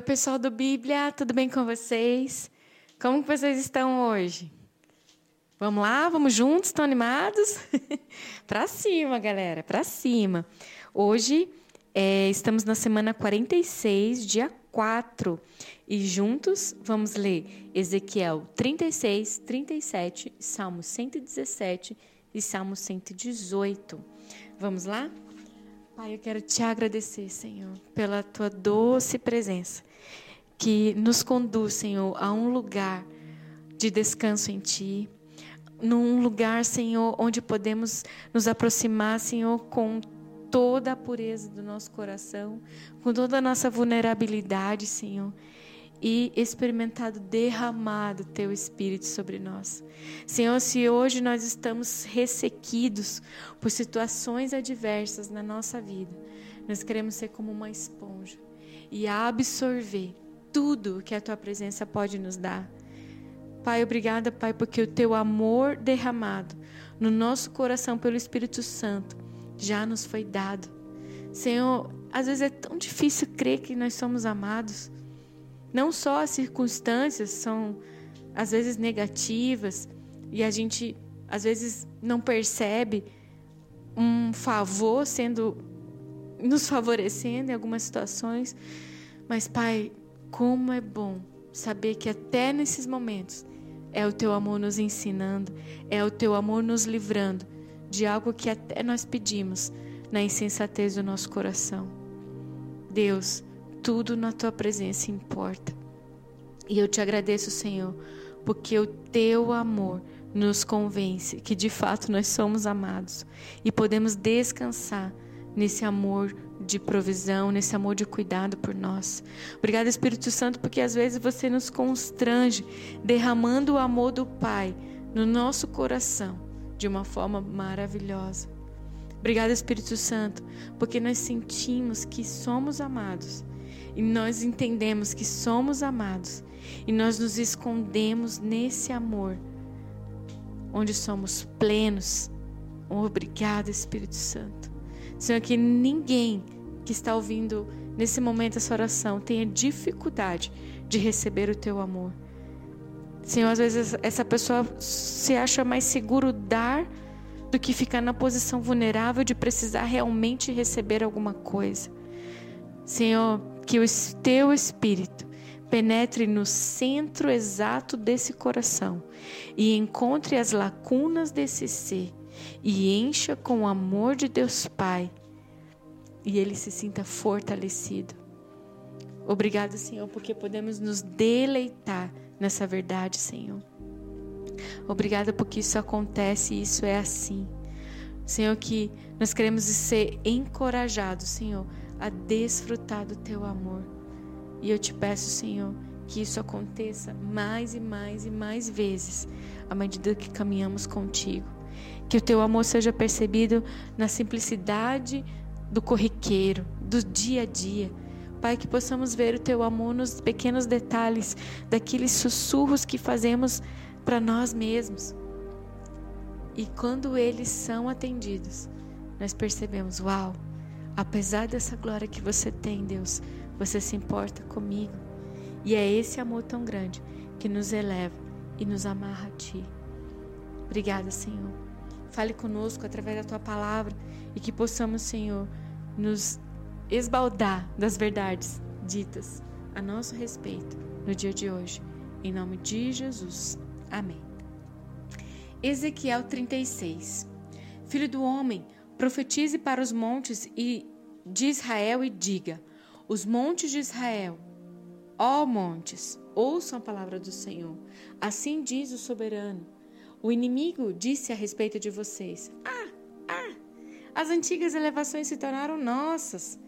Oi, pessoal do Bíblia, tudo bem com vocês? Como que vocês estão hoje? Vamos lá, vamos juntos, estão animados? para cima, galera, para cima. Hoje é, estamos na semana 46, dia 4, e juntos vamos ler Ezequiel 36, 37, Salmo 117 e Salmo 118. Vamos lá? Pai, eu quero te agradecer, Senhor, pela tua doce presença, que nos conduz, Senhor, a um lugar de descanso em ti, num lugar, Senhor, onde podemos nos aproximar, Senhor, com toda a pureza do nosso coração, com toda a nossa vulnerabilidade, Senhor e experimentado derramado teu espírito sobre nós. Senhor, se hoje nós estamos ressequidos por situações adversas na nossa vida, nós queremos ser como uma esponja e absorver tudo que a tua presença pode nos dar. Pai, obrigada, Pai, porque o teu amor derramado no nosso coração pelo Espírito Santo já nos foi dado. Senhor, às vezes é tão difícil crer que nós somos amados. Não só as circunstâncias são às vezes negativas e a gente às vezes não percebe um favor sendo nos favorecendo em algumas situações, mas Pai, como é bom saber que até nesses momentos é o teu amor nos ensinando, é o teu amor nos livrando de algo que até nós pedimos na insensatez do nosso coração. Deus, tudo na tua presença importa. E eu te agradeço, Senhor, porque o teu amor nos convence que de fato nós somos amados e podemos descansar nesse amor de provisão, nesse amor de cuidado por nós. Obrigada, Espírito Santo, porque às vezes você nos constrange derramando o amor do Pai no nosso coração de uma forma maravilhosa. Obrigada, Espírito Santo, porque nós sentimos que somos amados e nós entendemos que somos amados e nós nos escondemos nesse amor, onde somos plenos. Obrigado, Espírito Santo. Senhor, que ninguém que está ouvindo nesse momento essa oração tenha dificuldade de receber o teu amor. Senhor, às vezes essa pessoa se acha mais seguro dar do que ficar na posição vulnerável de precisar realmente receber alguma coisa. Senhor, que o teu espírito penetre no centro exato desse coração e encontre as lacunas desse ser e encha com o amor de Deus Pai e ele se sinta fortalecido. Obrigado, Senhor, porque podemos nos deleitar nessa verdade, Senhor. Obrigada porque isso acontece e isso é assim. Senhor, que nós queremos ser encorajados, Senhor, a desfrutar do teu amor. E eu te peço, Senhor, que isso aconteça mais e mais e mais vezes à medida que caminhamos contigo. Que o teu amor seja percebido na simplicidade do corriqueiro, do dia a dia. Pai, que possamos ver o teu amor nos pequenos detalhes, daqueles sussurros que fazemos para nós mesmos. E quando eles são atendidos, nós percebemos: uau, Apesar dessa glória que você tem, Deus, você se importa comigo. E é esse amor tão grande que nos eleva e nos amarra a Ti. Obrigada, Senhor. Fale conosco através da Tua palavra e que possamos, Senhor, nos esbaldar das verdades ditas a nosso respeito no dia de hoje. Em nome de Jesus. Amém. Ezequiel 36. Filho do homem, Profetize para os montes e de Israel e diga: Os montes de Israel, ó montes, ouçam a palavra do Senhor. Assim diz o soberano. O inimigo disse a respeito de vocês: Ah, ah, as antigas elevações se tornaram nossas.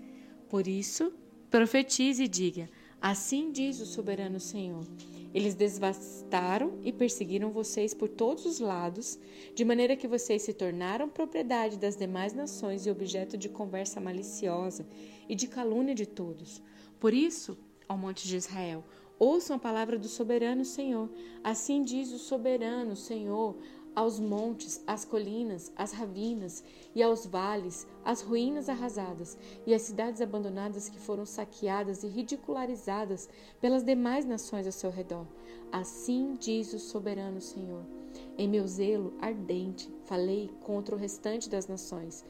Por isso, profetize e diga: Assim diz o soberano Senhor. Eles devastaram e perseguiram vocês por todos os lados, de maneira que vocês se tornaram propriedade das demais nações e objeto de conversa maliciosa e de calúnia de todos. Por isso, ao monte de Israel, ouçam a palavra do soberano Senhor. Assim diz o soberano Senhor aos montes, às colinas, às ravinas e aos vales, às ruínas arrasadas e às cidades abandonadas que foram saqueadas e ridicularizadas pelas demais nações ao seu redor. Assim diz o soberano Senhor. Em meu zelo ardente, falei contra o restante das nações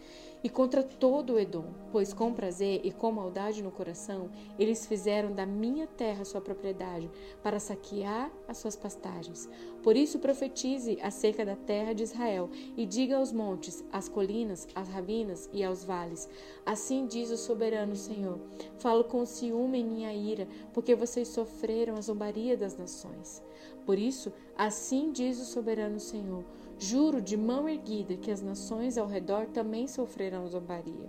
e contra todo o Edom, pois com prazer e com maldade no coração eles fizeram da minha terra sua propriedade, para saquear as suas pastagens. Por isso profetize acerca da terra de Israel e diga aos montes, às colinas, às ravinas e aos vales: Assim diz o soberano Senhor: Falo com ciúme em minha ira, porque vocês sofreram a zombaria das nações. Por isso, assim diz o soberano Senhor: Juro de mão erguida que as nações ao redor também sofrerão zombaria.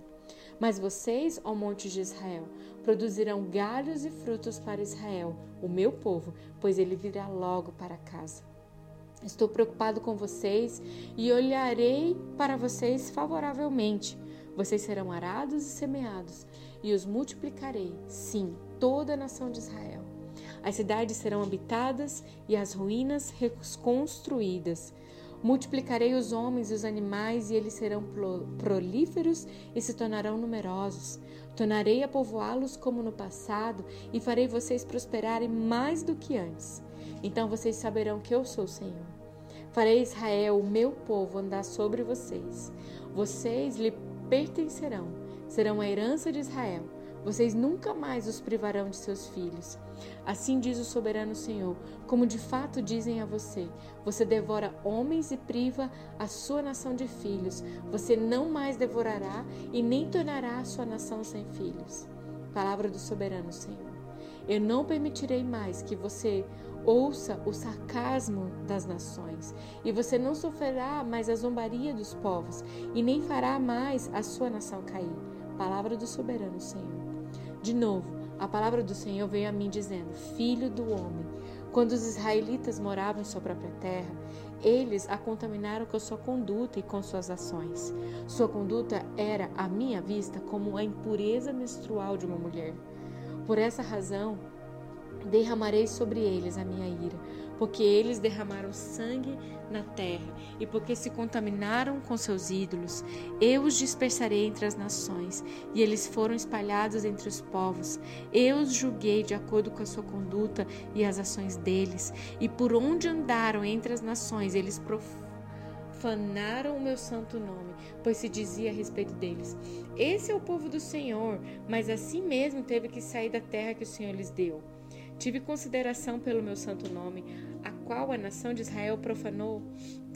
Mas vocês, ó monte de Israel, produzirão galhos e frutos para Israel, o meu povo, pois ele virá logo para casa. Estou preocupado com vocês e olharei para vocês favoravelmente. Vocês serão arados e semeados, e os multiplicarei, sim, toda a nação de Israel. As cidades serão habitadas e as ruínas reconstruídas. Multiplicarei os homens e os animais, e eles serão prolíferos e se tornarão numerosos. Tornarei a povoá-los como no passado, e farei vocês prosperarem mais do que antes. Então vocês saberão que eu sou o Senhor. Farei Israel, o meu povo, andar sobre vocês. Vocês lhe pertencerão, serão a herança de Israel. Vocês nunca mais os privarão de seus filhos. Assim diz o soberano Senhor, como de fato dizem a você: você devora homens e priva a sua nação de filhos. Você não mais devorará e nem tornará a sua nação sem filhos. Palavra do soberano Senhor. Eu não permitirei mais que você ouça o sarcasmo das nações, e você não sofrerá mais a zombaria dos povos, e nem fará mais a sua nação cair. Palavra do soberano Senhor. De novo, a palavra do Senhor veio a mim dizendo: Filho do homem, quando os israelitas moravam em sua própria terra, eles a contaminaram com sua conduta e com suas ações. Sua conduta era, à minha vista, como a impureza menstrual de uma mulher. Por essa razão, derramarei sobre eles a minha ira, porque eles derramaram sangue na terra e porque se contaminaram com seus ídolos. Eu os dispersarei entre as nações e eles foram espalhados entre os povos. Eu os julguei de acordo com a sua conduta e as ações deles, e por onde andaram entre as nações, eles profanaram o meu santo nome, pois se dizia a respeito deles: Esse é o povo do Senhor, mas assim mesmo teve que sair da terra que o Senhor lhes deu. Tive consideração pelo meu santo nome, a qual a nação de Israel profanou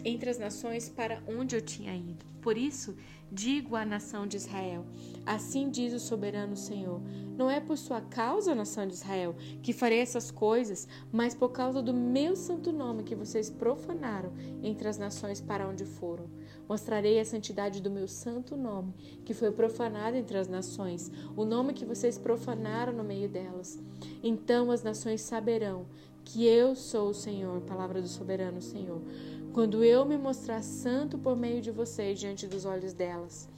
entre as nações para onde eu tinha ido. Por isso, digo à nação de Israel: Assim diz o soberano Senhor: Não é por sua causa, nação de Israel, que farei essas coisas, mas por causa do meu santo nome que vocês profanaram entre as nações para onde foram. Mostrarei a santidade do meu santo nome, que foi profanado entre as nações, o nome que vocês profanaram no meio delas. Então as nações saberão que eu sou o Senhor, palavra do soberano Senhor, quando eu me mostrar santo por meio de vocês diante dos olhos delas.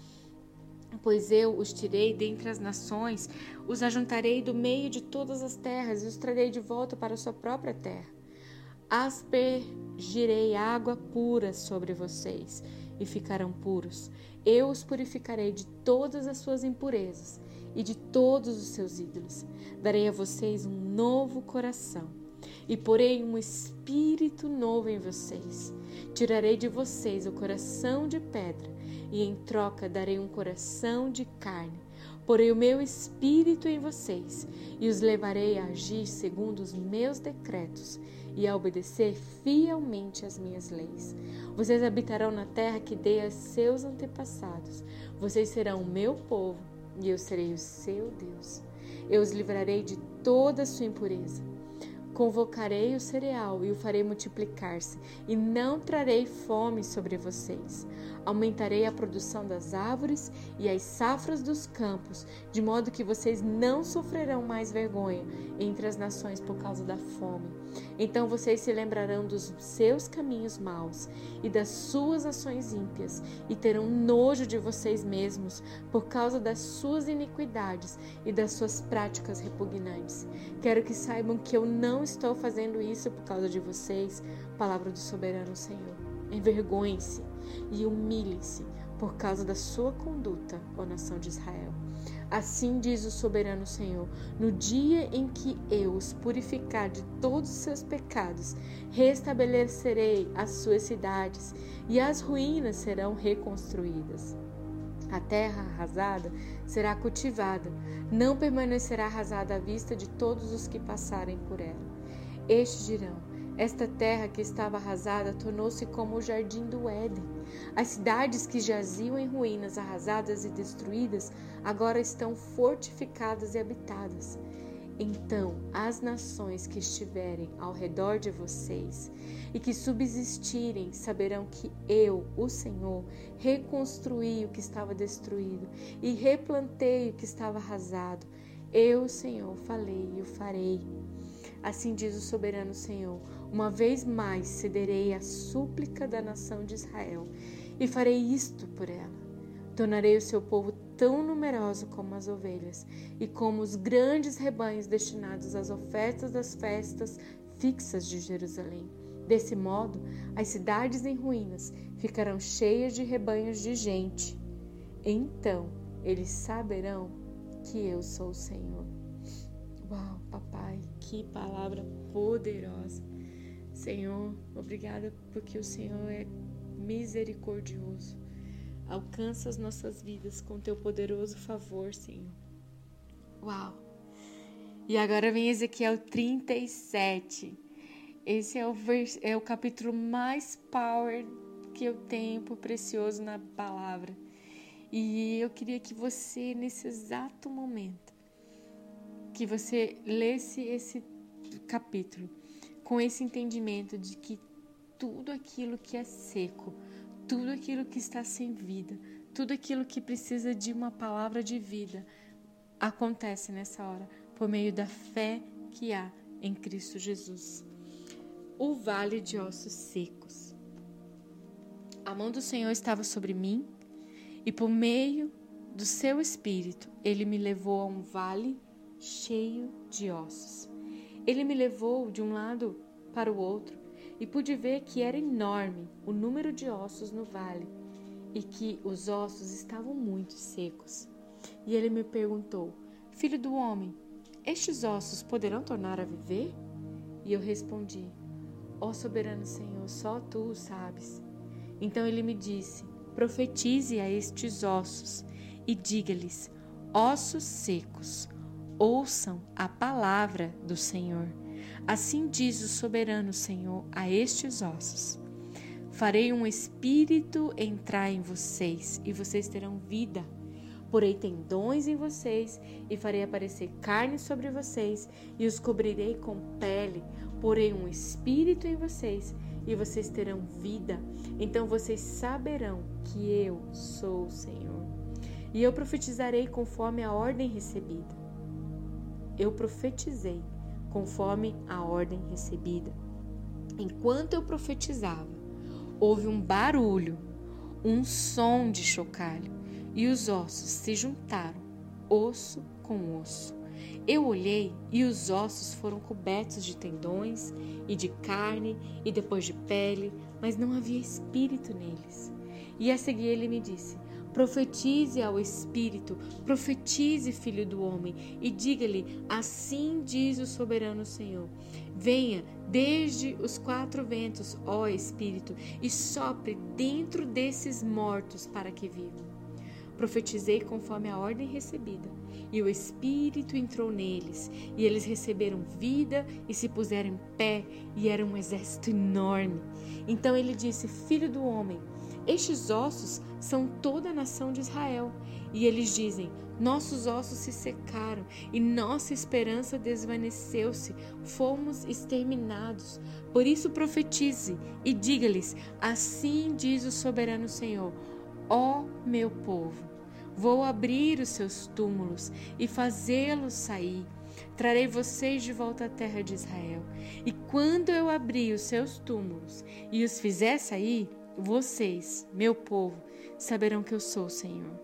Pois eu os tirei dentre as nações, os ajuntarei do meio de todas as terras e os trarei de volta para a sua própria terra. Aspergirei água pura sobre vocês e ficarão puros. Eu os purificarei de todas as suas impurezas e de todos os seus ídolos. Darei a vocês um novo coração e porei um espírito novo em vocês. Tirarei de vocês o coração de pedra e em troca darei um coração de carne. Porei o meu espírito em vocês e os levarei a agir segundo os meus decretos e a obedecer fielmente às minhas leis. Vocês habitarão na terra que dei a seus antepassados. Vocês serão o meu povo e eu serei o seu Deus. Eu os livrarei de toda a sua impureza Convocarei o cereal e o farei multiplicar-se, e não trarei fome sobre vocês. Aumentarei a produção das árvores e as safras dos campos, de modo que vocês não sofrerão mais vergonha entre as nações por causa da fome. Então vocês se lembrarão dos seus caminhos maus e das suas ações ímpias, e terão nojo de vocês mesmos por causa das suas iniquidades e das suas práticas repugnantes. Quero que saibam que eu não estou fazendo isso por causa de vocês, palavra do soberano Senhor. envergonhe-se e humilhe-se por causa da sua conduta, ó nação de Israel. Assim diz o soberano Senhor: no dia em que eu os purificar de todos os seus pecados, restabelecerei as suas cidades e as ruínas serão reconstruídas. A terra arrasada será cultivada, não permanecerá arrasada à vista de todos os que passarem por ela. Estes dirão: esta terra que estava arrasada tornou-se como o jardim do Éden. As cidades que jaziam em ruínas, arrasadas e destruídas, agora estão fortificadas e habitadas. Então as nações que estiverem ao redor de vocês e que subsistirem saberão que eu, o Senhor, reconstruí o que estava destruído e replantei o que estava arrasado. Eu, Senhor, falei e o farei. Assim diz o soberano Senhor: uma vez mais cederei à súplica da nação de Israel e farei isto por ela. Tornarei o seu povo tão numeroso como as ovelhas e como os grandes rebanhos destinados às ofertas das festas fixas de Jerusalém. Desse modo, as cidades em ruínas ficarão cheias de rebanhos de gente. Então eles saberão que eu sou o Senhor. Uau, papai, que palavra poderosa. Senhor, obrigada porque o Senhor é misericordioso. Alcança as nossas vidas com teu poderoso favor, Senhor. Uau! E agora vem Ezequiel 37. Esse é o, vers... é o capítulo mais power que eu tenho por precioso na palavra. E eu queria que você, nesse exato momento, que você lesse esse capítulo com esse entendimento de que tudo aquilo que é seco, tudo aquilo que está sem vida, tudo aquilo que precisa de uma palavra de vida, acontece nessa hora por meio da fé que há em Cristo Jesus. O vale de ossos secos. A mão do Senhor estava sobre mim e por meio do seu espírito ele me levou a um vale cheio de ossos. Ele me levou de um lado para o outro e pude ver que era enorme o número de ossos no vale e que os ossos estavam muito secos. E ele me perguntou: Filho do homem, estes ossos poderão tornar a viver? E eu respondi: Ó oh, soberano Senhor, só tu o sabes. Então ele me disse: Profetize a estes ossos e diga-lhes: Ossos secos, ouçam a palavra do Senhor. Assim diz o soberano Senhor a estes ossos: Farei um espírito entrar em vocês e vocês terão vida. Porei tendões em vocês e farei aparecer carne sobre vocês e os cobrirei com pele. Porei um espírito em vocês e vocês terão vida. Então vocês saberão que eu sou o Senhor. E eu profetizarei conforme a ordem recebida. Eu profetizei conforme a ordem recebida. Enquanto eu profetizava, houve um barulho, um som de chocalho, e os ossos se juntaram, osso com osso. Eu olhei e os ossos foram cobertos de tendões e de carne e depois de pele, mas não havia espírito neles. E a seguir ele me disse: Profetize ao Espírito, profetize, filho do homem, e diga-lhe: Assim diz o soberano Senhor. Venha desde os quatro ventos, ó Espírito, e sopre dentro desses mortos para que vivam. Profetizei conforme a ordem recebida, e o Espírito entrou neles, e eles receberam vida e se puseram em pé, e era um exército enorme. Então ele disse: Filho do homem, estes ossos são toda a nação de Israel. E eles dizem: Nossos ossos se secaram e nossa esperança desvaneceu-se, fomos exterminados. Por isso profetize e diga-lhes: Assim diz o soberano Senhor: Ó meu povo, vou abrir os seus túmulos e fazê-los sair. Trarei vocês de volta à terra de Israel. E quando eu abrir os seus túmulos e os fizer sair, vocês, meu povo, saberão que eu sou o Senhor.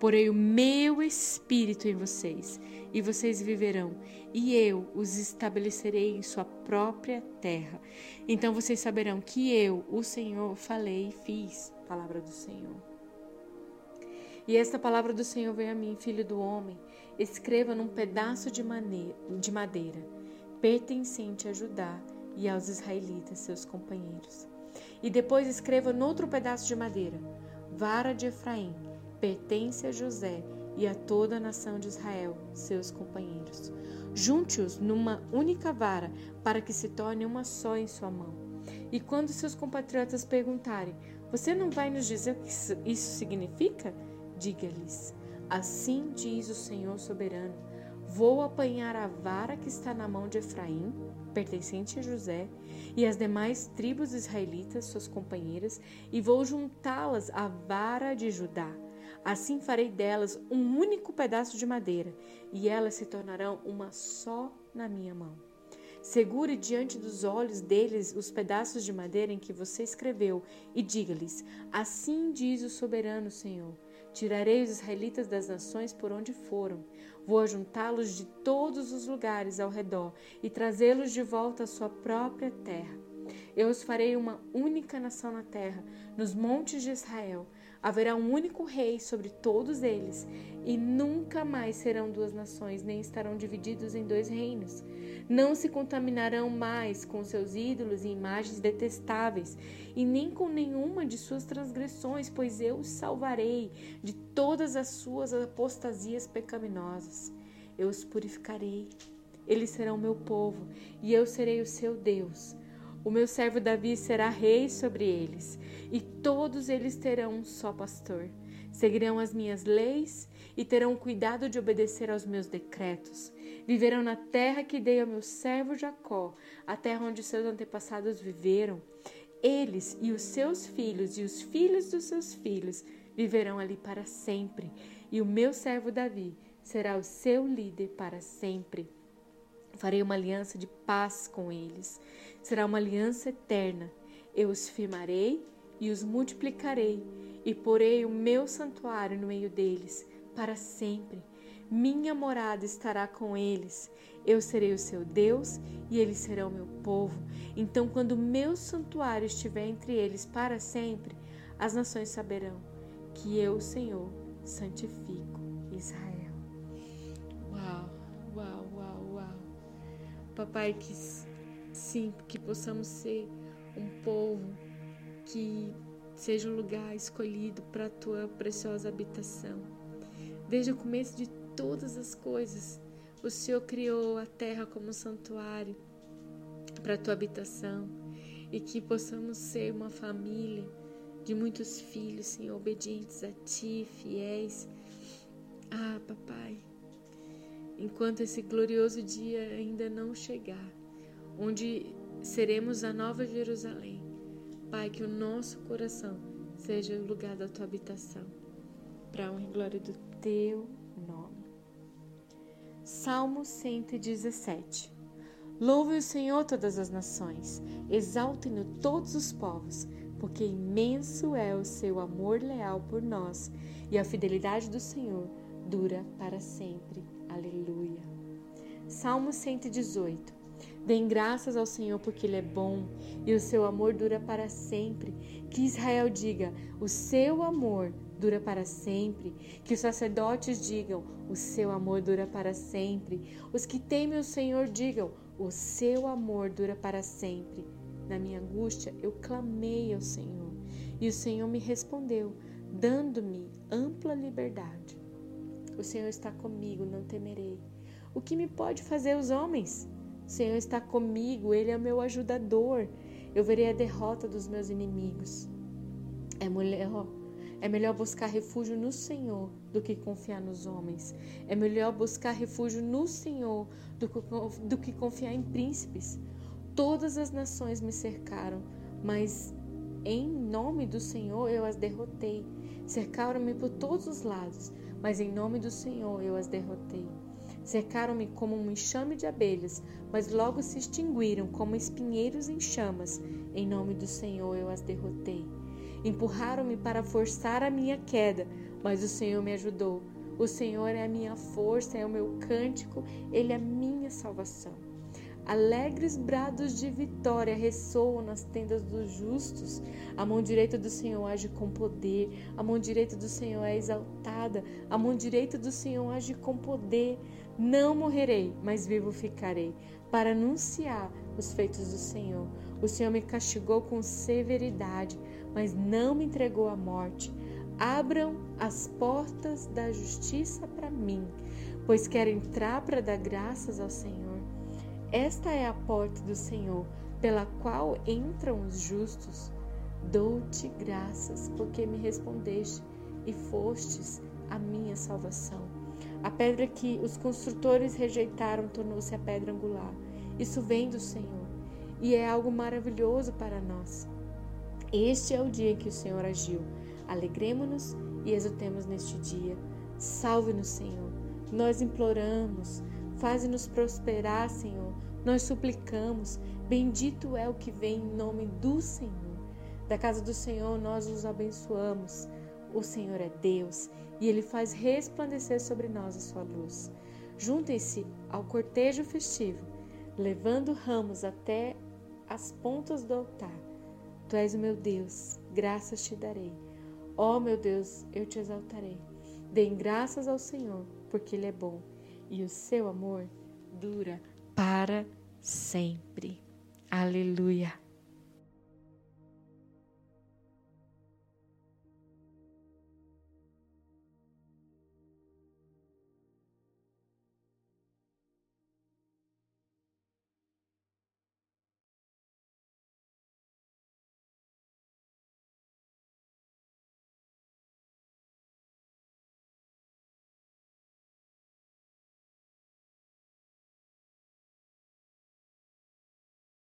Porei o meu espírito em vocês e vocês viverão, e eu os estabelecerei em sua própria terra. Então vocês saberão que eu, o Senhor, falei e fiz. Palavra do Senhor. E esta palavra do Senhor veio a mim, filho do homem. Escreva num pedaço de, de madeira, pertencente a Judá e aos israelitas, seus companheiros. E depois escreva noutro pedaço de madeira, vara de Efraim, pertence a José e a toda a nação de Israel, seus companheiros. Junte-os numa única vara, para que se torne uma só em sua mão. E quando seus compatriotas perguntarem: Você não vai nos dizer o que isso significa? Diga-lhes: Assim diz o Senhor soberano: Vou apanhar a vara que está na mão de Efraim, pertencente a José, e as demais tribos israelitas, suas companheiras, e vou juntá-las à vara de Judá Assim farei delas um único pedaço de madeira, e elas se tornarão uma só na minha mão. Segure diante dos olhos deles os pedaços de madeira em que você escreveu, e diga-lhes: Assim diz o soberano Senhor: Tirarei os israelitas das nações por onde foram. Vou ajuntá-los de todos os lugares ao redor e trazê-los de volta à sua própria terra. Eu os farei uma única nação na terra, nos montes de Israel Haverá um único rei sobre todos eles, e nunca mais serão duas nações, nem estarão divididos em dois reinos. Não se contaminarão mais com seus ídolos e imagens detestáveis, e nem com nenhuma de suas transgressões, pois eu os salvarei de todas as suas apostasias pecaminosas. Eu os purificarei. Eles serão meu povo, e eu serei o seu Deus. O meu servo Davi será rei sobre eles, e todos eles terão um só pastor. Seguirão as minhas leis e terão cuidado de obedecer aos meus decretos. Viverão na terra que dei ao meu servo Jacó, a terra onde seus antepassados viveram. Eles e os seus filhos e os filhos dos seus filhos viverão ali para sempre, e o meu servo Davi será o seu líder para sempre. Farei uma aliança de paz com eles. Será uma aliança eterna. Eu os firmarei e os multiplicarei, e porei o meu santuário no meio deles, para sempre. Minha morada estará com eles. Eu serei o seu Deus e eles serão meu povo. Então, quando meu santuário estiver entre eles para sempre, as nações saberão que eu, Senhor, santifico Israel. Papai, que sim, que possamos ser um povo que seja um lugar escolhido para a tua preciosa habitação. Desde o começo de todas as coisas, o Senhor criou a terra como um santuário para a tua habitação e que possamos ser uma família de muitos filhos, Senhor, obedientes a Ti, fiéis. Ah, Papai, enquanto esse glorioso dia ainda não chegar, onde seremos a nova Jerusalém. Pai, que o nosso coração seja o lugar da tua habitação, para a honra e glória do teu nome. Salmo 117 Louve o Senhor todas as nações, exaltem-no todos os povos, porque imenso é o seu amor leal por nós, e a fidelidade do Senhor dura para sempre. Aleluia. Salmo 118. Deem graças ao Senhor porque Ele é bom e o seu amor dura para sempre. Que Israel diga: o seu amor dura para sempre. Que os sacerdotes digam: o seu amor dura para sempre. Os que temem o Senhor digam: o seu amor dura para sempre. Na minha angústia eu clamei ao Senhor e o Senhor me respondeu, dando-me ampla liberdade. O Senhor está comigo, não temerei. O que me pode fazer os homens? O Senhor está comigo, Ele é o meu ajudador. Eu verei a derrota dos meus inimigos. É melhor, é melhor buscar refúgio no Senhor do que confiar nos homens. É melhor buscar refúgio no Senhor do que, do que confiar em príncipes. Todas as nações me cercaram, mas em nome do Senhor eu as derrotei. Cercaram-me por todos os lados, mas em nome do Senhor eu as derrotei. Cercaram-me como um enxame de abelhas, mas logo se extinguiram como espinheiros em chamas. Em nome do Senhor eu as derrotei. Empurraram-me para forçar a minha queda, mas o Senhor me ajudou. O Senhor é a minha força, é o meu cântico, Ele é a minha salvação. Alegres brados de vitória ressoam nas tendas dos justos. A mão direita do Senhor age com poder, a mão direita do Senhor é exaltada, a mão direita do Senhor age com poder. Não morrerei, mas vivo ficarei, para anunciar os feitos do Senhor. O Senhor me castigou com severidade, mas não me entregou à morte. Abram as portas da justiça para mim, pois quero entrar para dar graças ao Senhor. Esta é a porta do Senhor, pela qual entram os justos. Dou-te graças, porque me respondeste e fostes a minha salvação. A pedra que os construtores rejeitaram tornou-se a pedra angular. Isso vem do Senhor e é algo maravilhoso para nós. Este é o dia em que o Senhor agiu. Alegremos-nos e exultemos neste dia. Salve-nos, Senhor. Nós imploramos, Faze-nos prosperar, Senhor. Nós suplicamos. Bendito é o que vem em nome do Senhor. Da casa do Senhor nós os abençoamos. O Senhor é Deus e ele faz resplandecer sobre nós a sua luz. Juntem-se ao cortejo festivo, levando ramos até as pontas do altar. Tu és o meu Deus, graças te darei. Ó oh, meu Deus, eu te exaltarei. Deem graças ao Senhor, porque Ele é bom e o seu amor dura para sempre. Aleluia.